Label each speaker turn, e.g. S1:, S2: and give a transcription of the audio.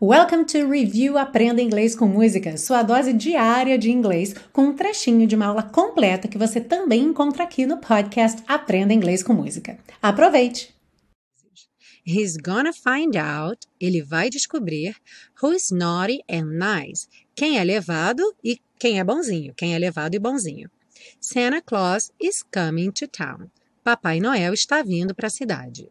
S1: Welcome to Review Aprenda Inglês com Música, sua dose diária de inglês, com um trechinho de uma aula completa que você também encontra aqui no podcast Aprenda Inglês com Música. Aproveite!
S2: He's gonna find out, ele vai descobrir, who's naughty and nice, quem é levado e quem é bonzinho, quem é levado e bonzinho. Santa Claus is coming to town. Papai Noel está vindo para a cidade.